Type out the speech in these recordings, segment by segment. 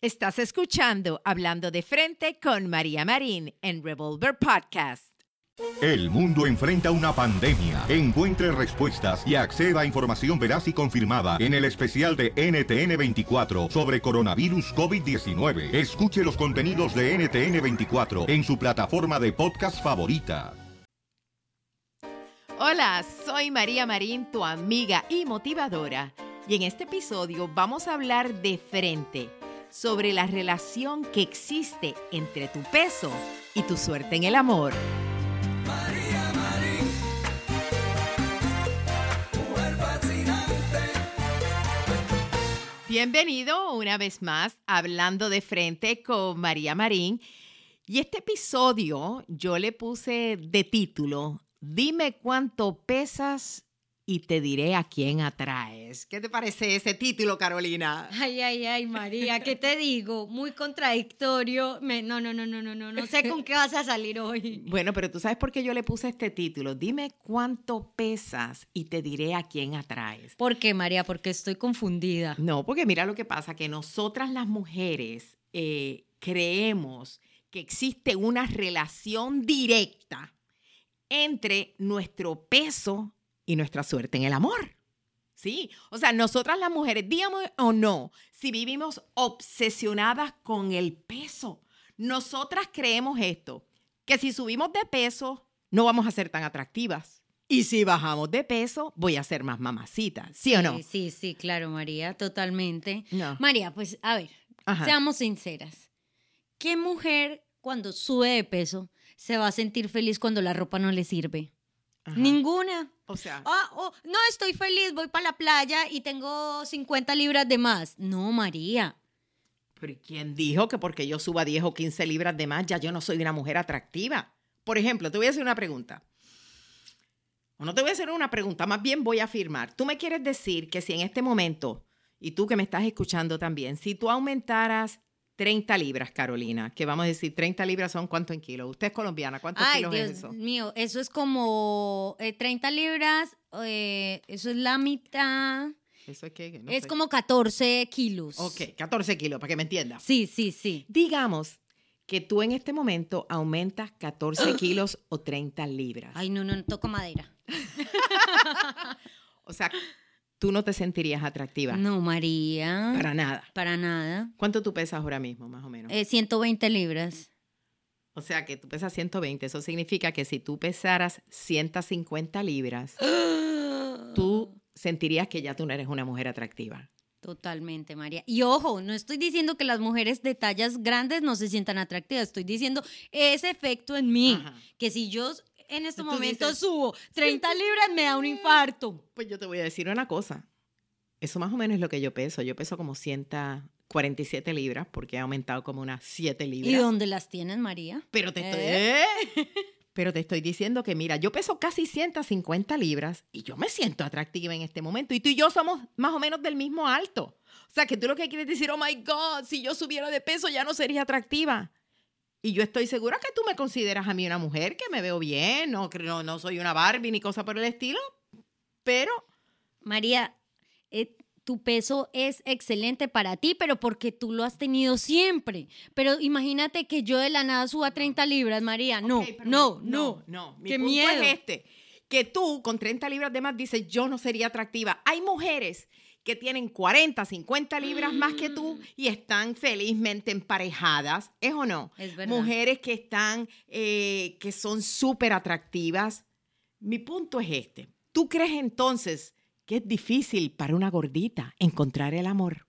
Estás escuchando Hablando de Frente con María Marín en Revolver Podcast. El mundo enfrenta una pandemia. Encuentre respuestas y acceda a información veraz y confirmada en el especial de NTN24 sobre coronavirus COVID-19. Escuche los contenidos de NTN24 en su plataforma de podcast favorita. Hola, soy María Marín, tu amiga y motivadora. Y en este episodio vamos a hablar de frente sobre la relación que existe entre tu peso y tu suerte en el amor. María. Bienvenido una vez más Hablando de Frente con María Marín. Y este episodio yo le puse de título, Dime cuánto pesas y te diré a quién atraes. ¿Qué te parece ese título, Carolina? Ay, ay, ay, María, ¿qué te digo? Muy contradictorio. Me- no, no, no, no, no, no, no sé con qué vas a salir hoy. Bueno, pero tú sabes por qué yo le puse este título. Dime cuánto pesas y te diré a quién atraes. ¿Por qué, María? Porque estoy confundida. No, porque mira lo que pasa, que nosotras las mujeres eh, creemos que existe una relación directa entre nuestro peso y nuestra suerte en el amor. Sí, o sea, nosotras las mujeres, digamos o no, si vivimos obsesionadas con el peso, nosotras creemos esto, que si subimos de peso, no vamos a ser tan atractivas. Y si bajamos de peso, voy a ser más mamacita, ¿sí o no? Sí, sí, sí, claro, María, totalmente. No. María, pues, a ver, Ajá. seamos sinceras. ¿Qué mujer cuando sube de peso se va a sentir feliz cuando la ropa no le sirve? Ajá. Ninguna. O sea, Ah, oh, no, estoy feliz, voy para la playa y tengo 50 libras de más. No, María. pero ¿y ¿quién dijo que porque yo suba 10 o 15 libras de más ya yo no soy una mujer atractiva? Por ejemplo, te voy a hacer una pregunta. O no te voy a hacer una pregunta, más bien voy a afirmar. Tú me quieres decir que si en este momento, y tú que me estás escuchando también, si tú aumentaras 30 libras, Carolina, que vamos a decir 30 libras son cuánto en kilos. Usted es colombiana, ¿cuántos Ay, kilos Dios es eso? mío, eso es como eh, 30 libras, eh, eso es la mitad, Eso es que no es sé. como 14 kilos. Ok, 14 kilos, para que me entiendas. Sí, sí, sí. Digamos que tú en este momento aumentas 14 kilos o 30 libras. Ay, no, no, no toco madera. O sea, tú no te sentirías atractiva. No, María. Para nada. Para nada. ¿Cuánto tú pesas ahora mismo, más o menos? Eh, 120 libras. o sea, que tú pesas 120. Eso significa que si tú pesaras 150 libras, tú sentirías que ya tú no eres una mujer atractiva. Totalmente, María. Y ojo, no estoy diciendo que las mujeres de tallas grandes no se sientan atractivas, estoy diciendo ese efecto en mí, Ajá. que si yo en este momento dices, subo 30 libras me da un infarto. Pues yo te voy a decir una cosa. Eso más o menos es lo que yo peso. Yo peso como 147 libras porque he aumentado como unas 7 libras. ¿Y dónde las tienes, María? Pero te estoy, ¿Eh? pero te estoy diciendo que, mira, yo peso casi 150 libras y yo me siento atractiva en este momento. Y tú y yo somos más o menos del mismo alto. O sea, que tú lo que quieres decir, oh my God, si yo subiera de peso ya no sería atractiva. Y yo estoy segura que tú me consideras a mí una mujer que me veo bien, no, no, no soy una Barbie ni cosa por el estilo. Pero, María, eh, tu peso es excelente para ti, pero porque tú lo has tenido siempre. Pero imagínate que yo de la nada suba 30 libras, María. No, no, no. no. Mi Qué punto miedo. es este, que tú con 30 libras de más dices, yo no sería atractiva. Hay mujeres que tienen 40, 50 libras más que tú y están felizmente emparejadas, ¿es o no? Es verdad. Mujeres que están, eh, que son súper atractivas. Mi punto es este. ¿Tú crees entonces que es difícil para una gordita encontrar el amor?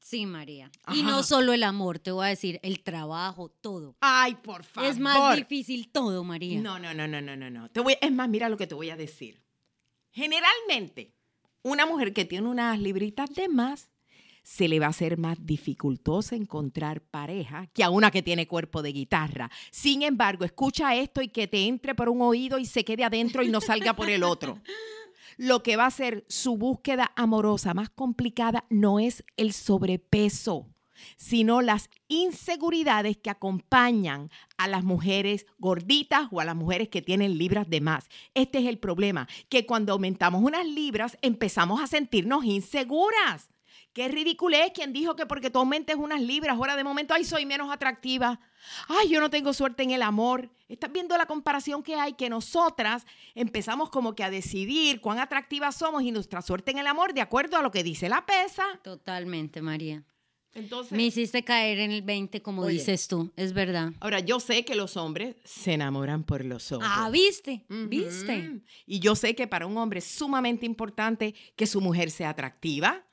Sí, María. Ajá. Y no solo el amor, te voy a decir, el trabajo, todo. Ay, por favor. Es más difícil todo, María. No, no, no, no, no, no, no. Te voy, es más, mira lo que te voy a decir. Generalmente, una mujer que tiene unas libritas de más, se le va a hacer más dificultoso encontrar pareja que a una que tiene cuerpo de guitarra. Sin embargo, escucha esto y que te entre por un oído y se quede adentro y no salga por el otro. Lo que va a ser su búsqueda amorosa más complicada no es el sobrepeso, sino las inseguridades que acompañan a las mujeres gorditas o a las mujeres que tienen libras de más. Este es el problema, que cuando aumentamos unas libras empezamos a sentirnos inseguras. Qué ridículo es quien dijo que porque tú aumentes unas libras, ahora de momento, ay, soy menos atractiva. Ay, yo no tengo suerte en el amor. Estás viendo la comparación que hay, que nosotras empezamos como que a decidir cuán atractivas somos y nuestra suerte en el amor de acuerdo a lo que dice la pesa. Totalmente, María. Entonces, Me hiciste caer en el 20, como Oye. dices tú. Es verdad. ahora yo sé que los hombres se enamoran por los ojos. Ah, ¿viste? ¿Viste? Y yo sé que para un hombre es sumamente importante que su mujer sea atractiva.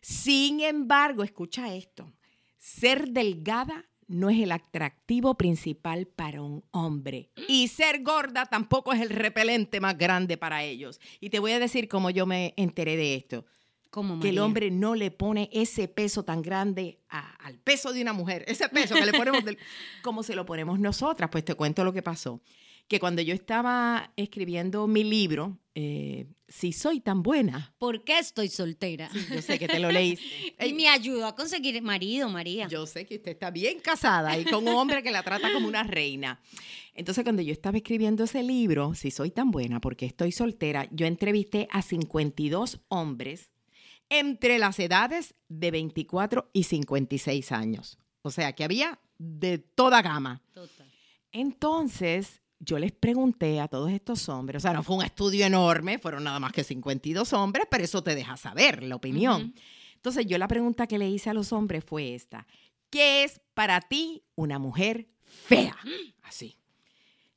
Sin embargo, escucha esto, ser delgada no es el atractivo principal para un hombre. Y ser gorda tampoco es el repelente más grande para ellos. Y te voy a decir cómo yo me enteré de esto. Como Que el hombre no le pone ese peso tan grande a- al peso de una mujer, ese peso que le ponemos del- como se lo ponemos nosotras. Pues te cuento lo que pasó. Que cuando yo estaba escribiendo mi libro, eh, Si soy tan buena, ¿Por qué estoy soltera? yo sé que te lo leíste. y me ayudó a conseguir marido, María. Yo sé que usted está bien casada y con un hombre que la trata como una reina. Entonces, cuando yo estaba escribiendo ese libro, Si soy tan buena porque estoy soltera, yo entrevisté a 52 hombres entre las edades de 24 y 56 años. O sea, que había de toda gama. Total. Entonces, yo les pregunté a todos estos hombres, o sea, no fue un estudio enorme, fueron nada más que 52 hombres, pero eso te deja saber la opinión. Entonces, yo la pregunta que le hice a los hombres fue esta. ¿Qué es para ti una mujer fea? Así.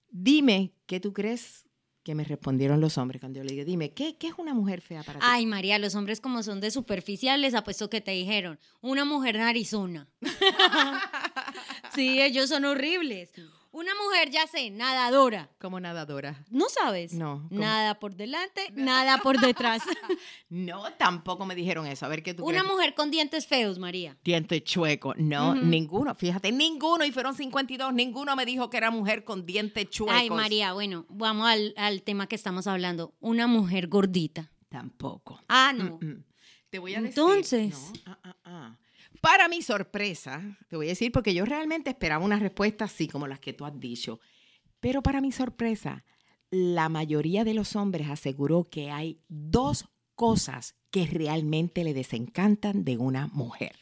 Dime, ¿qué tú crees que me respondieron los hombres cuando yo le dije, dime, ¿qué, qué es una mujer fea para ti? Ay, María, los hombres como son de superficiales, apuesto que te dijeron, una mujer narizona. sí, ellos son horribles. Una mujer, ya sé, nadadora. Como nadadora. ¿No sabes? No, ¿cómo? Nada por delante, nada por detrás. No, tampoco me dijeron eso. A ver qué tú Una crees. mujer con dientes feos, María. Diente chueco. No, ninguno. Fíjate, ninguno. Y fueron 52. Ninguno me dijo que era mujer con dientes chuecos. Ay, María, bueno, vamos al, al tema que estamos hablando. Una mujer gordita. Tampoco. Ah, no. Mm, mm. Te voy a decir. Entonces. No, ah, ah, ah. Para mi sorpresa, te voy a decir, porque yo realmente esperaba una respuesta así como las que tú has dicho. Pero para mi sorpresa, la mayoría de los hombres aseguró que hay dos cosas que realmente le desencantan de una mujer.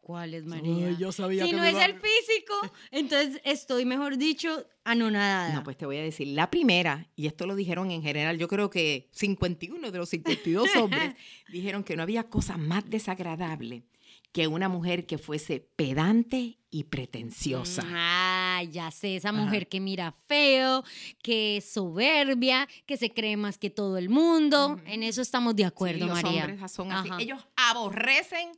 ¿Cuál es, María? Ay, yo sabía si que no es iba el físico, entonces estoy, mejor dicho, anonadada. No, pues te voy a decir, la primera, y esto lo dijeron en general, yo creo que 51 de los 52 hombres dijeron que no había cosa más desagradable que una mujer que fuese pedante y pretenciosa. Ah, ya sé, esa Ajá. mujer que mira feo, que es soberbia, que se cree más que todo el mundo. En eso estamos de acuerdo, Sí, los María. hombres son así. Ellos aborrecen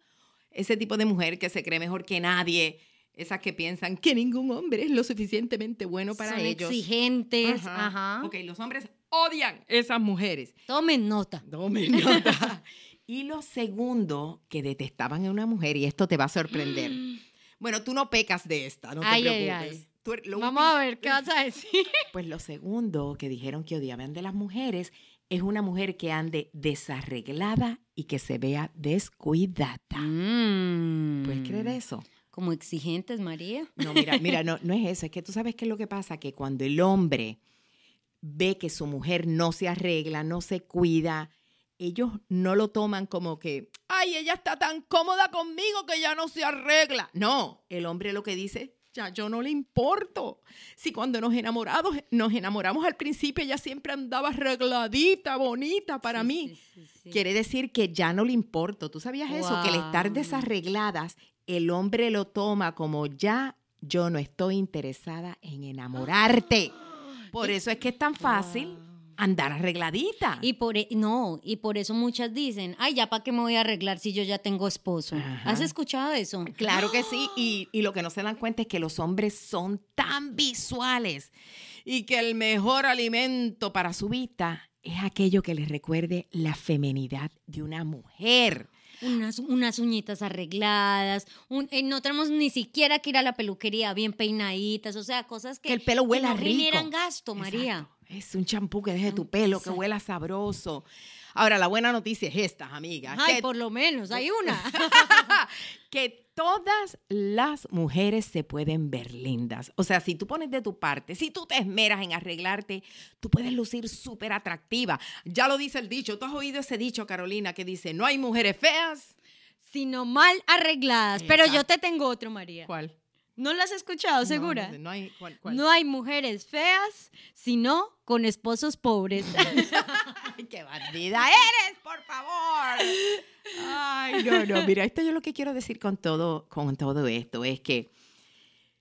ese tipo de mujer que se cree mejor que nadie, esas que piensan que ningún hombre es lo suficientemente bueno para Son ellos. exigentes. Ajá. Ajá. Ok, los hombres odian esas mujeres. Tomen nota. Tome nota. y lo segundo que detestaban en una mujer, y esto te va a sorprender. Bueno, tú no pecas de esta, no te Ay, preocupes. ay. Tú Vamos último- a ver qué vas a decir. Pues lo segundo que dijeron que odiaban de las mujeres es una mujer que ande desarreglada y que se vea descuidada. Mm. ¿Puedes creer eso? Como exigentes, María. No, mira, mira, no, no es eso. Es que tú sabes qué es lo que pasa, que cuando el hombre ve que su mujer no se arregla, no se cuida, ellos no lo toman como que, ay, ella está tan cómoda conmigo que ya no se arregla. No, el hombre lo que dice, ya yo no le importo. Si cuando nos enamoramos, nos enamoramos al principio, ella siempre andaba arregladita, bonita para Sí, mí. sí, sí, sí. Quiere decir que ya no le importo. ¿Tú sabías eso? Que el estar desarregladas, el hombre lo toma como ya yo no estoy interesada en enamorarte. Por eso es que es tan fácil andar arregladita. Y por e- no, y por eso muchas dicen, ay, ya para qué me voy a arreglar si yo ya tengo esposo. Ajá. ¿Has escuchado eso? Claro que sí, y, y lo que no se dan cuenta es que los hombres son tan visuales y que el mejor alimento para su vista es aquello que les recuerde la femenidad de una mujer. Unas, unas uñitas arregladas, un- eh, no tenemos ni siquiera que ir a la peluquería bien peinaditas, o sea, cosas que, Que el pelo huela no rico. generan gasto, María. Exacto. Es un champú que deje tu pelo, que huela sabroso. Ahora, la buena noticia es esta, amiga. Ay, que, por lo menos, hay una. que todas las mujeres se pueden ver lindas. O sea, si tú pones de tu parte, si tú te esmeras en arreglarte, tú puedes lucir súper atractiva. Ya lo dice el dicho. ¿Tú has oído ese dicho, Carolina, que dice, no hay mujeres feas? Sino mal arregladas. Pero yo te tengo otro, María. ¿Cuál? ¿No lo has escuchado, segura? No, no hay, ¿cuál, cuál? No hay mujeres feas, sino con esposos pobres. Ay, qué bandida eres, por favor. Ay, no, no. Mira, esto yo lo que quiero decir con todo, con todo esto es que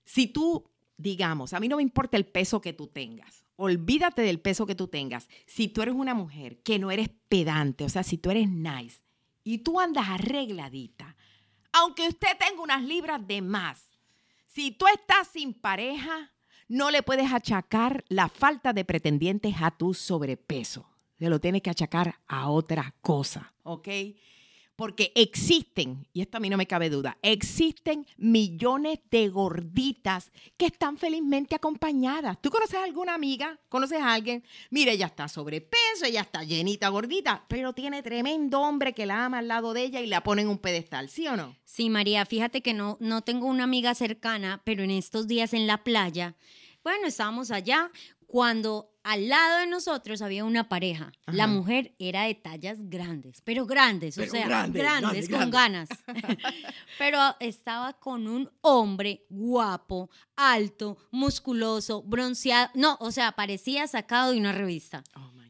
si tú, digamos, a mí no me importa el peso que tú tengas, olvídate del peso que tú tengas. Si tú eres una mujer que no eres pedante, o sea, si tú eres nice y tú andas arregladita, aunque usted tenga unas libras de más, si tú estás sin pareja, no le puedes achacar la falta de pretendientes a tu sobrepeso. Se lo tienes que achacar a otra cosa, ¿ok? Porque existen, y esto a mí no me cabe duda, existen millones de gorditas que están felizmente acompañadas. ¿Tú conoces a alguna amiga? ¿Conoces a alguien? Mira, ella está sobrepeso, ella está llenita, gordita, pero tiene tremendo hombre que la ama al lado de ella y la pone en un pedestal, ¿sí o no? Sí, María, fíjate que no, no tengo una amiga cercana, pero en estos días en la playa, bueno, estábamos allá cuando al lado de nosotros había una pareja. La mujer era de tallas grandes, pero grandes, Pero o sea, grande, grandes, grande, con ganas. pero estaba con un hombre guapo, alto, musculoso, bronceado. No, o sea, parecía sacado de una revista. Oh.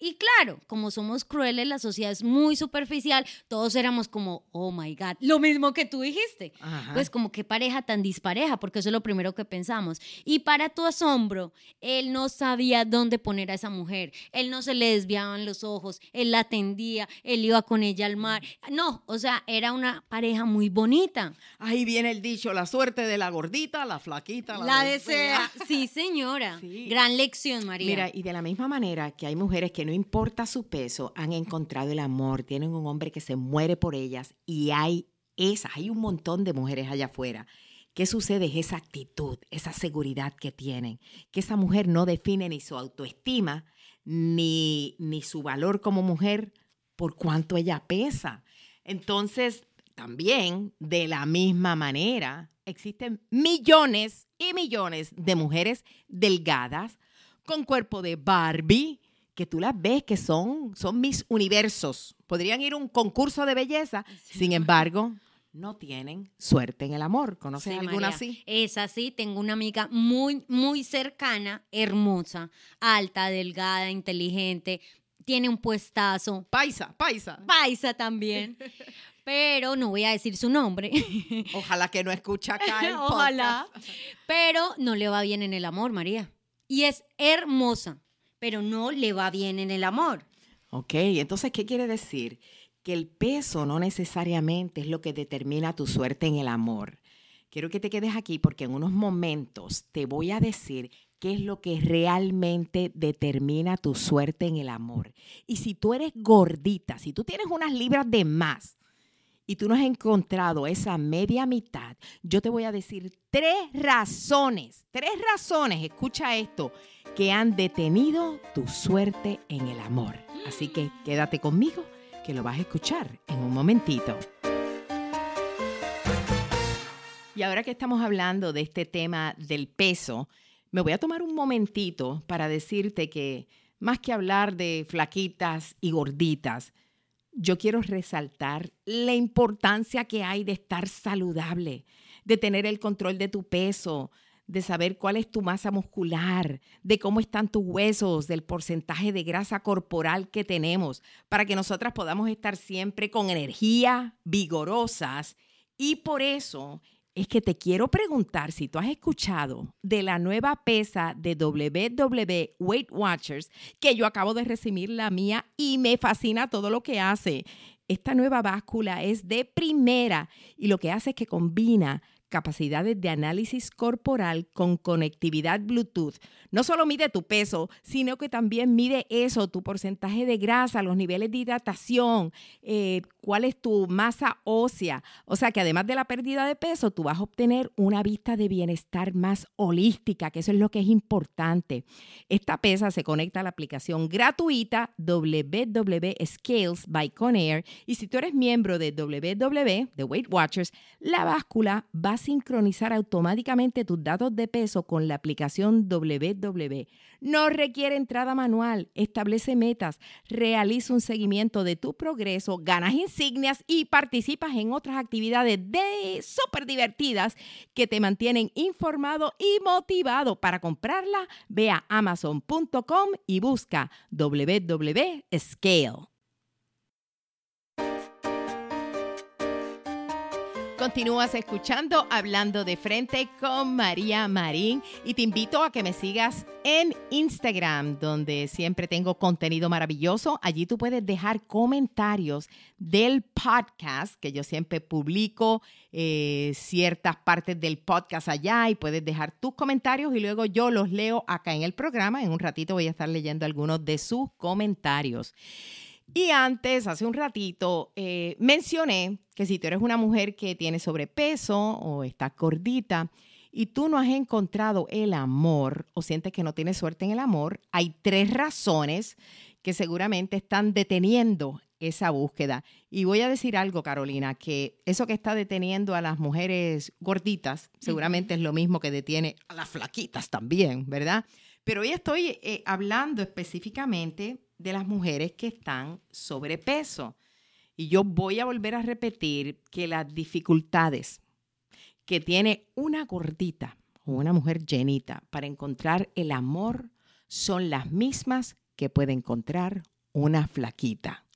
Y claro, como somos crueles, la sociedad es muy superficial, todos éramos como, oh my God, lo mismo que tú dijiste. Ajá. Pues como qué pareja tan dispareja, porque eso es lo primero que pensamos. Y para tu asombro, él no sabía dónde poner a esa mujer. Él no se le desviaban los ojos, él la atendía, él iba con ella al mar. No, o sea, era una pareja muy bonita. Ahí viene el dicho, la suerte de la gordita, la flaquita, la, La desea. desea. Sí, señora. Sí. Gran lección, María. Mira, y de la misma manera que hay mujeres que no importa su peso, han encontrado el amor, tienen un hombre que se muere por ellas y hay esas, hay un montón de mujeres allá afuera. ¿Qué sucede? Es esa actitud, esa seguridad que tienen, que esa mujer no define ni su autoestima ni, ni su valor como mujer por cuánto ella pesa. Entonces, también, de la misma manera, existen millones y millones de mujeres delgadas con cuerpo de Barbie, que tú las ves que son, son mis universos. Podrían ir a un concurso de belleza, sin embargo, no tienen suerte en el amor. ¿Conoces Sí, alguna María. así? Es así, tengo una amiga muy, muy cercana, hermosa, alta, delgada, inteligente, tiene un puestazo, Paisa, paisa. paisa también, pero no voy a decir su nombre, Ojalá que no escucha acá el ojalá, pero no le va bien en el amor, María. Y es hermosa, pero no le va bien en el amor. Ok, entonces, ¿qué quiere decir? Que el peso no necesariamente es lo que determina tu suerte en el amor. Quiero que te quedes aquí porque en unos momentos te voy a decir qué es lo que realmente determina tu suerte en el amor. Y si tú eres gordita, si tú tienes unas libras de más y tú no has encontrado esa media mitad, yo te voy a decir tres razones, tres razones, escucha esto, que han detenido tu suerte en el amor. Así que quédate conmigo, que lo vas a escuchar en un momentito. Y ahora que estamos hablando de este tema del peso, me voy a tomar un momentito para decirte que más que hablar de flaquitas y gorditas, yo quiero resaltar la importancia que hay de estar saludable, de tener el control de tu peso, de saber cuál es tu masa muscular, de cómo están tus huesos, del porcentaje de grasa corporal que tenemos, para que nosotras podamos estar siempre con energía, vigorosas. Y por eso es que te quiero preguntar si tú has escuchado de la nueva pesa de WW Weight Watchers, que yo acabo de recibir la mía y me fascina todo lo que hace. Esta nueva báscula es de primera y lo que hace es que combina capacidades de análisis corporal con conectividad Bluetooth. No solo mide tu peso, sino que también mide eso, tu porcentaje de grasa, los niveles de hidratación, eh, cuál es tu masa ósea. O sea que además de la pérdida de peso, tú vas a obtener una vista de bienestar más holística, que eso es lo que es importante. Esta pesa se conecta a la aplicación gratuita WW by Conair y si tú eres miembro de WW, de Weight Watchers, la báscula va sincronizar automáticamente tus datos de peso con la aplicación WW. No requiere entrada manual, establece metas, realiza un seguimiento de tu progreso, ganas insignias y participas en otras actividades de súper divertidas que te mantienen informado y motivado. Para comprarla, ve a amazon.com y busca WW Scale. Continúas escuchando Hablando de Frente con María Marín y te invito a que me sigas en Instagram, donde siempre tengo contenido maravilloso. Allí tú puedes dejar comentarios del podcast, que yo siempre publico eh, ciertas partes del podcast allá y puedes dejar tus comentarios y luego yo los leo acá en el programa. En un ratito voy a estar leyendo algunos de sus comentarios. Y antes, hace un ratito, eh, mencioné que si tú eres una mujer que tiene sobrepeso o está gordita y tú no has encontrado el amor o sientes que no tienes suerte en el amor, hay tres razones que seguramente están deteniendo esa búsqueda. Y voy a decir algo, Carolina, que eso que está deteniendo a las mujeres gorditas seguramente es lo mismo que detiene a las flaquitas también, ¿verdad? Pero hoy estoy eh, hablando específicamente de las mujeres que están sobrepeso. Y yo voy a volver a repetir que las dificultades que tiene una gordita o una mujer llenita para encontrar el amor son las mismas que puede encontrar una flaquita.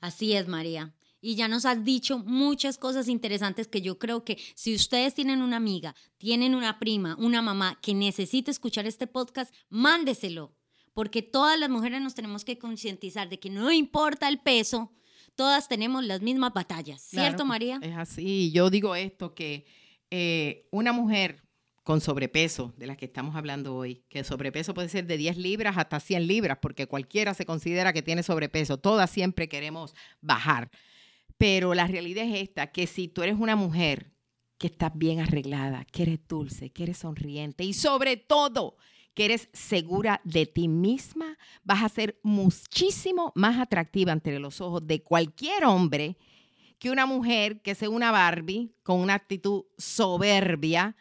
Así es, María. Y ya nos has dicho muchas cosas interesantes que yo creo que si ustedes tienen una amiga, tienen una prima, una mamá que necesita escuchar este podcast, mándeselo porque todas las mujeres nos tenemos que concientizar de que no importa el peso, todas tenemos las mismas batallas, ¿cierto Claro, María? Es así. Yo digo esto, que eh, una mujer con sobrepeso, de la que estamos hablando hoy, que el sobrepeso puede ser de 10 libras hasta 100 libras, porque cualquiera se considera que tiene sobrepeso, todas siempre queremos bajar. Pero la realidad es esta, que si tú eres una mujer que estás bien arreglada, que eres dulce, que eres sonriente y sobre todo que eres segura de ti misma, vas a ser muchísimo más atractiva ante los ojos de cualquier hombre que una mujer que sea una Barbie con una actitud soberbia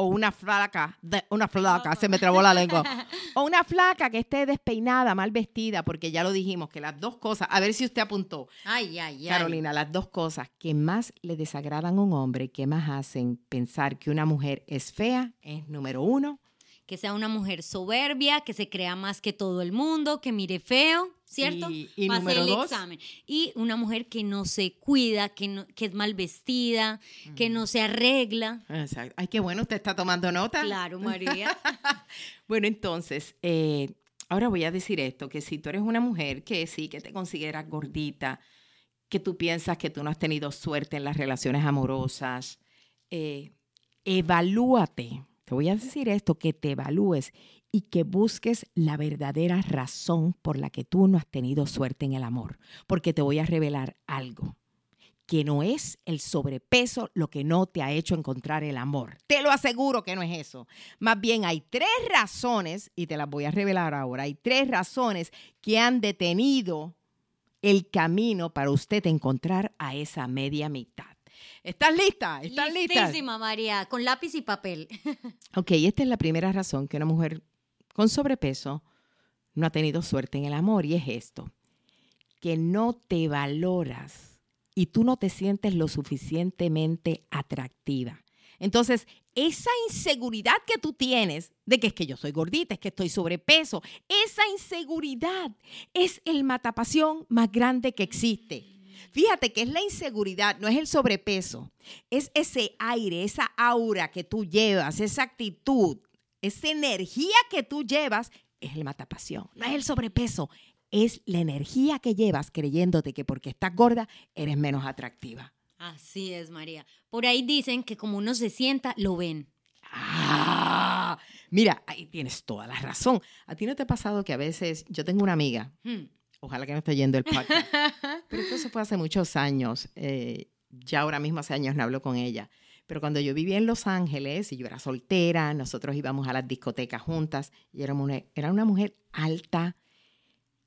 o una flaca, de- una flaca, se me trabó la lengua, o una flaca que esté despeinada, mal vestida, porque ya lo dijimos, que las dos cosas, a ver si usted apuntó, Ay, ay, ay. Carolina, las dos cosas que más le desagradan a un hombre y que más hacen pensar que una mujer es fea es número uno, Que sea una mujer soberbia, que se crea más que todo el mundo, que mire feo, ¿cierto? Y- y Pase número el dos. examen. Y una mujer que no se cuida, que, no- que es mal vestida, que no se arregla. Exacto. Ay, qué bueno, usted está tomando nota. Claro, María. Bueno, entonces, eh, ahora voy a decir esto, que si tú eres una mujer que sí, que te consideras gordita, que tú piensas que tú no has tenido suerte en las relaciones amorosas, eh, evalúate. Te voy a decir esto, que te evalúes y que busques la verdadera razón por la que tú no has tenido suerte en el amor. Porque te voy a revelar algo que no es el sobrepeso lo que no te ha hecho encontrar el amor. Te lo aseguro que no es eso. Más bien hay tres razones, y te las voy a revelar ahora, hay tres razones que han detenido el camino para usted encontrar a esa media mitad. ¿Estás lista? ¿Estás lista? Listísima, María, con lápiz y papel. Ok, esta es la primera razón que una mujer con sobrepeso no ha tenido suerte en el amor y es esto, que no te valoras y tú no te sientes lo suficientemente atractiva. Entonces, esa inseguridad que tú tienes de que es que yo soy gordita, es que estoy sobrepeso, esa inseguridad es el matapasión más grande que existe. Fíjate que es la inseguridad, no es el sobrepeso, es ese aire, esa aura que tú llevas, esa actitud, esa energía que tú llevas, es el matapasión, no es el sobrepeso, es la energía que llevas creyéndote que porque estás gorda eres menos atractiva. Así es, María. Por ahí dicen que como uno se sienta, lo ven. Ah, mira, ahí tienes toda la razón. ¿A ti no te ha pasado que a veces yo tengo una amiga, Hmm. Ojalá que no esté yendo el podcast, pero esto se fue hace muchos años, eh, ya ahora mismo hace años no hablo con ella, pero cuando yo vivía en Los Ángeles y yo era soltera, nosotros íbamos a las discotecas juntas y era una, era una mujer alta,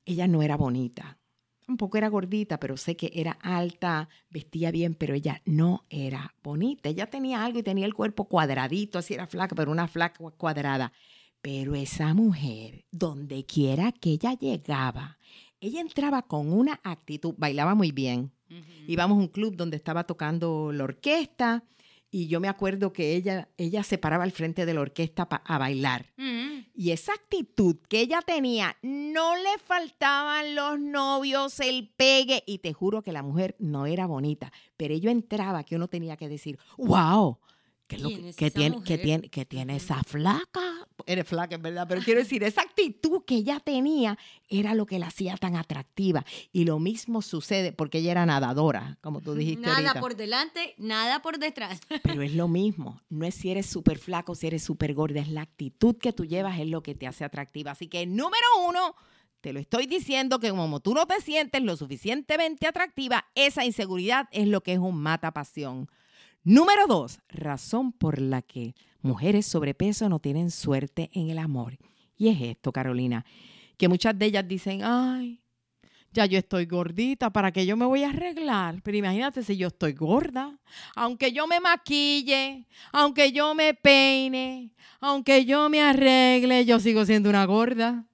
ella no era bonita, tampoco era gordita, pero sé que era alta, vestía bien, pero ella no era bonita. Ella tenía algo y tenía el cuerpo cuadradito, así era flaca, pero una flaca cuadrada. Pero esa mujer, donde quiera que ella llegaba, ella entraba con una actitud, bailaba muy bien. Íbamos a un club donde estaba tocando la orquesta y yo me acuerdo que ella, ella se paraba al frente de la orquesta a bailar. Mm. Y esa actitud que ella tenía, no le faltaban los novios, el pegue. Y te juro que la mujer no era bonita, pero ella entraba que uno tenía que decir, wow, ¿qué, es lo ¿Quién que, es que esa tiene, que, tiene, que tiene esa flaca? Eres flaca, en verdad, pero quiero decir, esa actitud que ella tenía era lo que la hacía tan atractiva. Y lo mismo sucede porque ella era nadadora, como tú dijiste Nada ahorita. por delante, nada por detrás. Pero es lo mismo. No es si eres súper flaco, si eres súper gorda. Es la actitud que tú llevas, es lo que te hace atractiva. Así que, número uno, te lo estoy diciendo que como tú no te sientes lo suficientemente atractiva, esa inseguridad es lo que es un mata pasión. Número dos, razón por la que mujeres sobrepeso no tienen suerte en el amor. Y es esto, Carolina, que muchas de ellas dicen, ay, ya yo estoy gordita, ¿para qué yo me voy a arreglar? Pero imagínate si yo estoy gorda, aunque yo me maquille, aunque yo me peine, aunque yo me arregle, yo sigo siendo una gorda.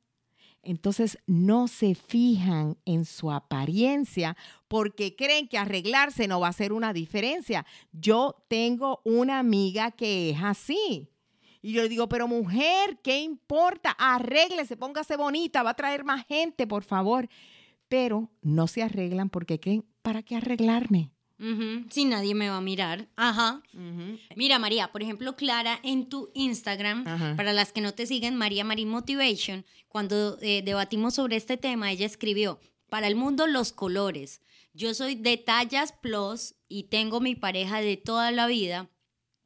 Entonces no se fijan en su apariencia porque creen que arreglarse no va a hacer una diferencia. Yo tengo una amiga que es así. Y yo le digo, pero mujer, ¿qué importa? Arréglese, póngase bonita, va a traer más gente, por favor. Pero no se arreglan porque creen, ¿para qué arreglarme? Ujú, Si nadie me va a mirar. Ajá. Mira, María, por ejemplo, Clara, en tu Instagram, Ajá. para las que no te siguen, María Marín Motivation, cuando eh, debatimos sobre este tema, ella escribió, para el mundo los colores. Yo soy de tallas plus y tengo mi pareja de toda la vida.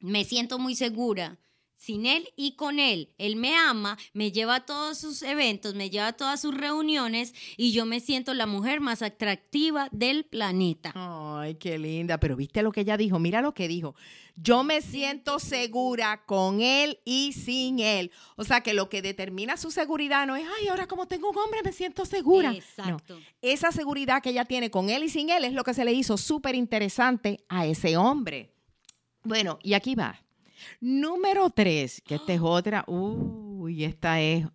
Me siento muy segura sin él y con él. Él me ama, me lleva a todos sus eventos, me lleva a todas sus reuniones y yo me siento la mujer más atractiva del planeta. Ay, qué linda. Pero viste lo que ella dijo. Mira lo que dijo. Yo me siento segura con él y sin él. O sea que lo que determina su seguridad no es, ay, ahora como tengo un hombre me siento segura. No. Exacto. Esa seguridad que ella tiene con él y sin él es lo que se le hizo súper interesante a ese hombre. Bueno, y aquí va. Número tres, que esta es otra. Uy, esta es.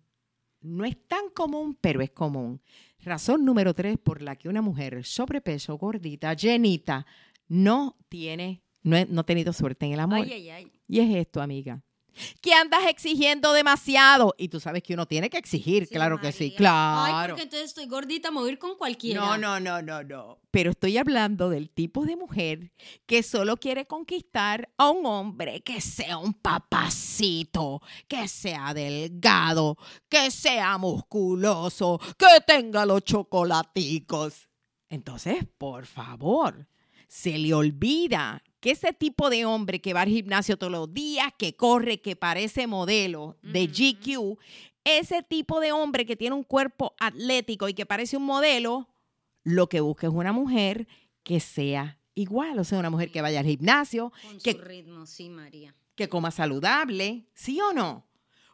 No es tan común, pero es común. Razón número tres por la que una mujer sobrepeso, gordita, llenita, no tiene, no, he- no ha tenido suerte en el amor. Ay, ay, ay. Y es esto, amiga. Que andas exigiendo demasiado. Y tú sabes que uno tiene que exigir, Sí, claro que sí, claro. Ay, porque entonces estoy gordita, me voy a ir con cualquiera. No, no, no, no, no. Pero estoy hablando del tipo de mujer que solo quiere conquistar a un hombre que sea un papacito, que sea delgado, que sea musculoso, que tenga los chocolaticos. Entonces, por favor, se le olvida que ese tipo de hombre que va al gimnasio todos los días, que corre, que parece modelo de. GQ, ese tipo de hombre que tiene un cuerpo atlético y que parece un modelo, lo que busca es una mujer que sea igual, o sea, una mujer que vaya al gimnasio, Con que, su ritmo, sí, María. que coma saludable, ¿sí o no?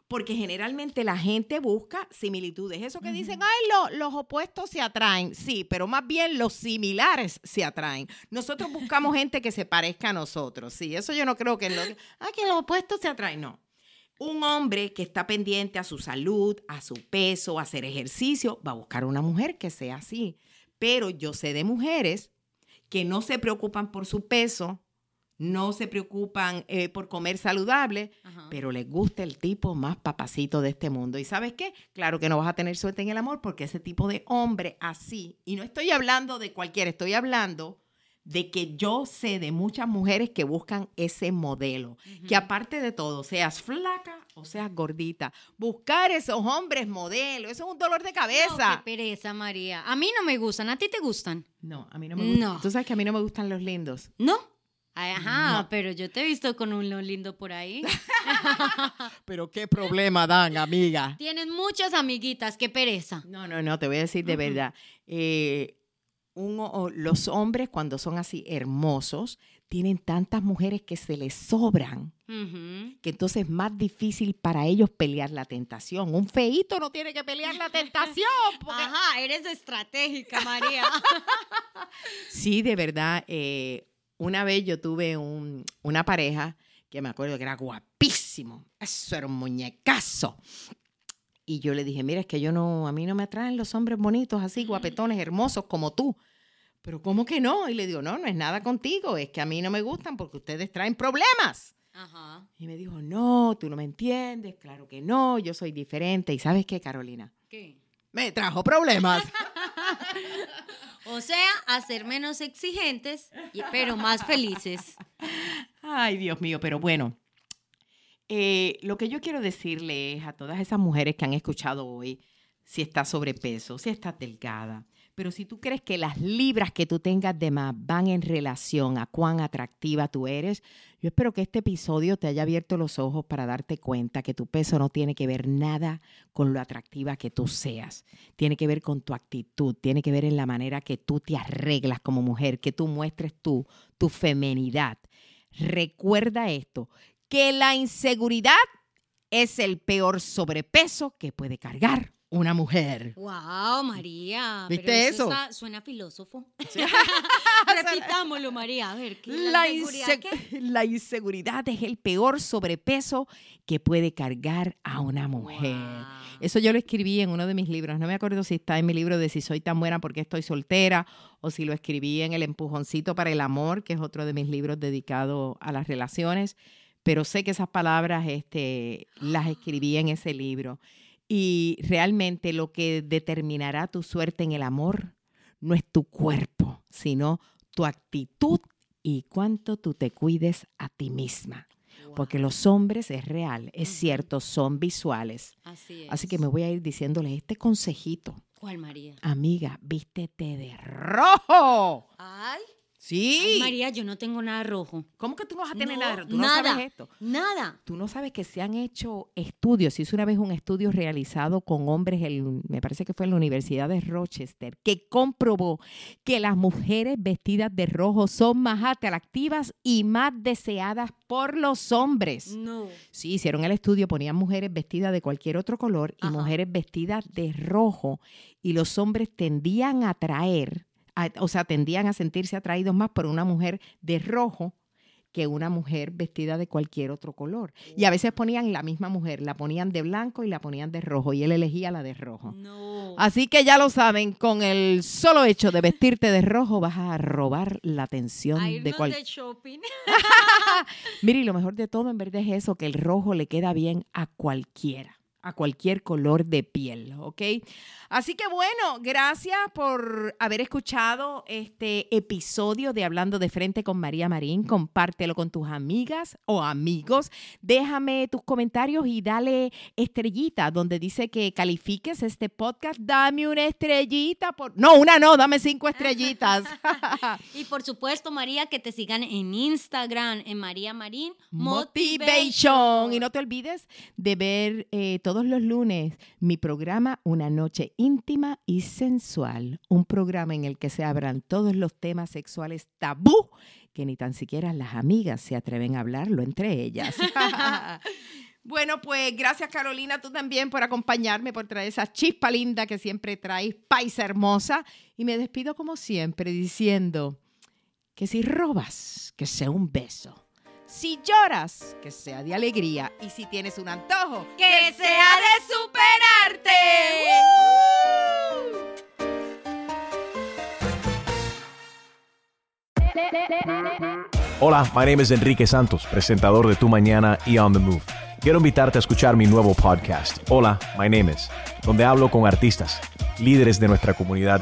Porque generalmente la gente busca similitudes. Eso que dicen, ay, lo- los opuestos se atraen. Sí, pero más bien los similares se atraen. Nosotros buscamos gente que se parezca a nosotros. Sí, eso yo no creo que lo. Ah, que los opuestos se atraen. No. Un hombre que está pendiente a su salud, a su peso, a hacer ejercicio, va a buscar una mujer que sea así. Pero yo sé de mujeres que no se preocupan por su peso, no se preocupan eh, por comer saludable, Ajá. pero les gusta el tipo más papacito de este mundo. ¿Y sabes qué? Claro que no vas a tener suerte en el amor porque ese tipo de hombre así, y no estoy hablando de cualquiera, estoy hablando de que yo sé de muchas mujeres que buscan ese modelo, que aparte de todo, seas flaca o seas gordita, buscar esos hombres modelo, eso es un dolor de No, cabeza. qué pereza, María. A mí no me gustan. ¿A ti te gustan? No, a mí no me gustan. No. Tú sabes que a mí no me gustan los lindos. ¿No? Ajá, No. pero yo te he visto con uno lindo por ahí. Pero qué problema dan, amiga. Tienes muchas amiguitas, qué pereza. No, no, no, te voy a decir de verdad. Eh, un- o- los hombres cuando son así hermosos tienen tantas mujeres que se les sobran, que entonces es más difícil para ellos pelear la tentación. Un feíto no tiene que pelear la tentación. porque- Ajá, eres estratégica, María. Sí, de verdad. eh, una vez yo tuve un- una pareja que me acuerdo que era guapísimo. Eso era un muñecazo. Y yo le dije, mira, es que yo no, a mí no me atraen los hombres bonitos así, guapetones, hermosos como tú. Pero ¿cómo que no? Y le digo, no, no es nada contigo, es que a mí no me gustan porque ustedes traen problemas. Ajá. Y me dijo, no, tú no me entiendes, claro que no, yo soy diferente. ¿Y sabes qué, Carolina? ¿Qué? Me trajo problemas. O sea, a ser menos exigentes, pero más felices. Ay, Dios mío, pero bueno. eh, lo que yo quiero decirle es a todas esas mujeres que han escuchado hoy, si estás sobrepeso, si estás delgada, pero si tú crees que las libras que tú tengas de más van en relación a cuán atractiva tú eres, yo espero que este episodio te haya abierto los ojos para darte cuenta que tu peso no tiene que ver nada con lo atractiva que tú seas. Tiene que ver con tu actitud, tiene que ver en la manera que tú te arreglas como mujer, que tú muestres tú, tu femenidad. Recuerda esto, que la inseguridad es el peor sobrepeso que puede cargar una mujer. Wow, María. ¿Viste pero eso? está- suena filósofo. Repitámoslo, María. A ver, ¿qué La, la seguridad inse- qué? la inseguridad es el peor sobrepeso que puede cargar a una mujer. Wow. Eso yo lo escribí en uno de mis libros. No me acuerdo si está en mi libro de Si soy tan buena porque estoy soltera o si lo escribí en El empujoncito para el amor, que es otro de mis libros dedicado a las relaciones. Pero sé que esas palabras este, las escribí en ese libro. Y realmente lo que determinará tu suerte en el amor no es tu cuerpo, sino tu actitud y cuánto tú te cuides a ti misma. Porque los hombres es real, es cierto, son visuales. Así es. Así que me voy a ir diciéndoles este consejito. ¿Cuál, María? Amiga, vístete de rojo. Ay, Sí. ay, María, yo no tengo nada rojo. ¿Cómo que tú no vas a tener No, nada? rojo? Tú no nada. sabes esto. Nada. Tú no sabes que se han hecho estudios. Se hizo una vez un estudio realizado con hombres, en- me parece que fue en la Universidad de Rochester, que comprobó que las mujeres vestidas de rojo son más atractivas y más deseadas por los hombres. No. Sí, hicieron el estudio, ponían mujeres vestidas de cualquier otro color y Ajá. mujeres vestidas de rojo y los hombres tendían a atraer, o sea, tendían a sentirse atraídos más por una mujer de rojo que una mujer vestida de cualquier otro color. Y a veces ponían la misma mujer, la ponían de blanco y la ponían de rojo y él elegía la de rojo. No. Así que ya lo saben, con el solo hecho de vestirte de rojo vas a robar la atención A de irnos cual de shopping. Mire, y lo mejor de todo en verdad es eso, que el rojo le queda bien a cualquiera, a cualquier color de piel, ¿ok? Así que bueno, gracias por haber escuchado este episodio de Hablando de Frente con María Marín. Compártelo con tus amigas o amigos. Déjame tus comentarios y dale estrellita donde dice que califiques este podcast. Dame una estrellita. Por... No, una no, dame cinco estrellitas. Y por supuesto, María, que te sigan en Instagram, en María Marín Motivation. Y no te olvides de ver eh, todos los lunes mi programa Una Noche Íntima y Sensual. Un programa en el que se abran todos los temas sexuales tabú que ni tan siquiera las amigas se atreven a hablarlo entre ellas. Bueno, pues gracias Carolina, tú también por acompañarme, por traer esa chispa linda que siempre traes, paisa hermosa. Y me despido como siempre diciendo que si robas, que sea un beso. Si lloras, que sea de alegría. Y si tienes un antojo, ¡Que sea de superarte! ¡Woo! Hola, my name is Enrique Santos, presentador de Tu Mañana y On the Move. Quiero invitarte a escuchar mi nuevo podcast, Hola, my name is, donde hablo con artistas, líderes de nuestra comunidad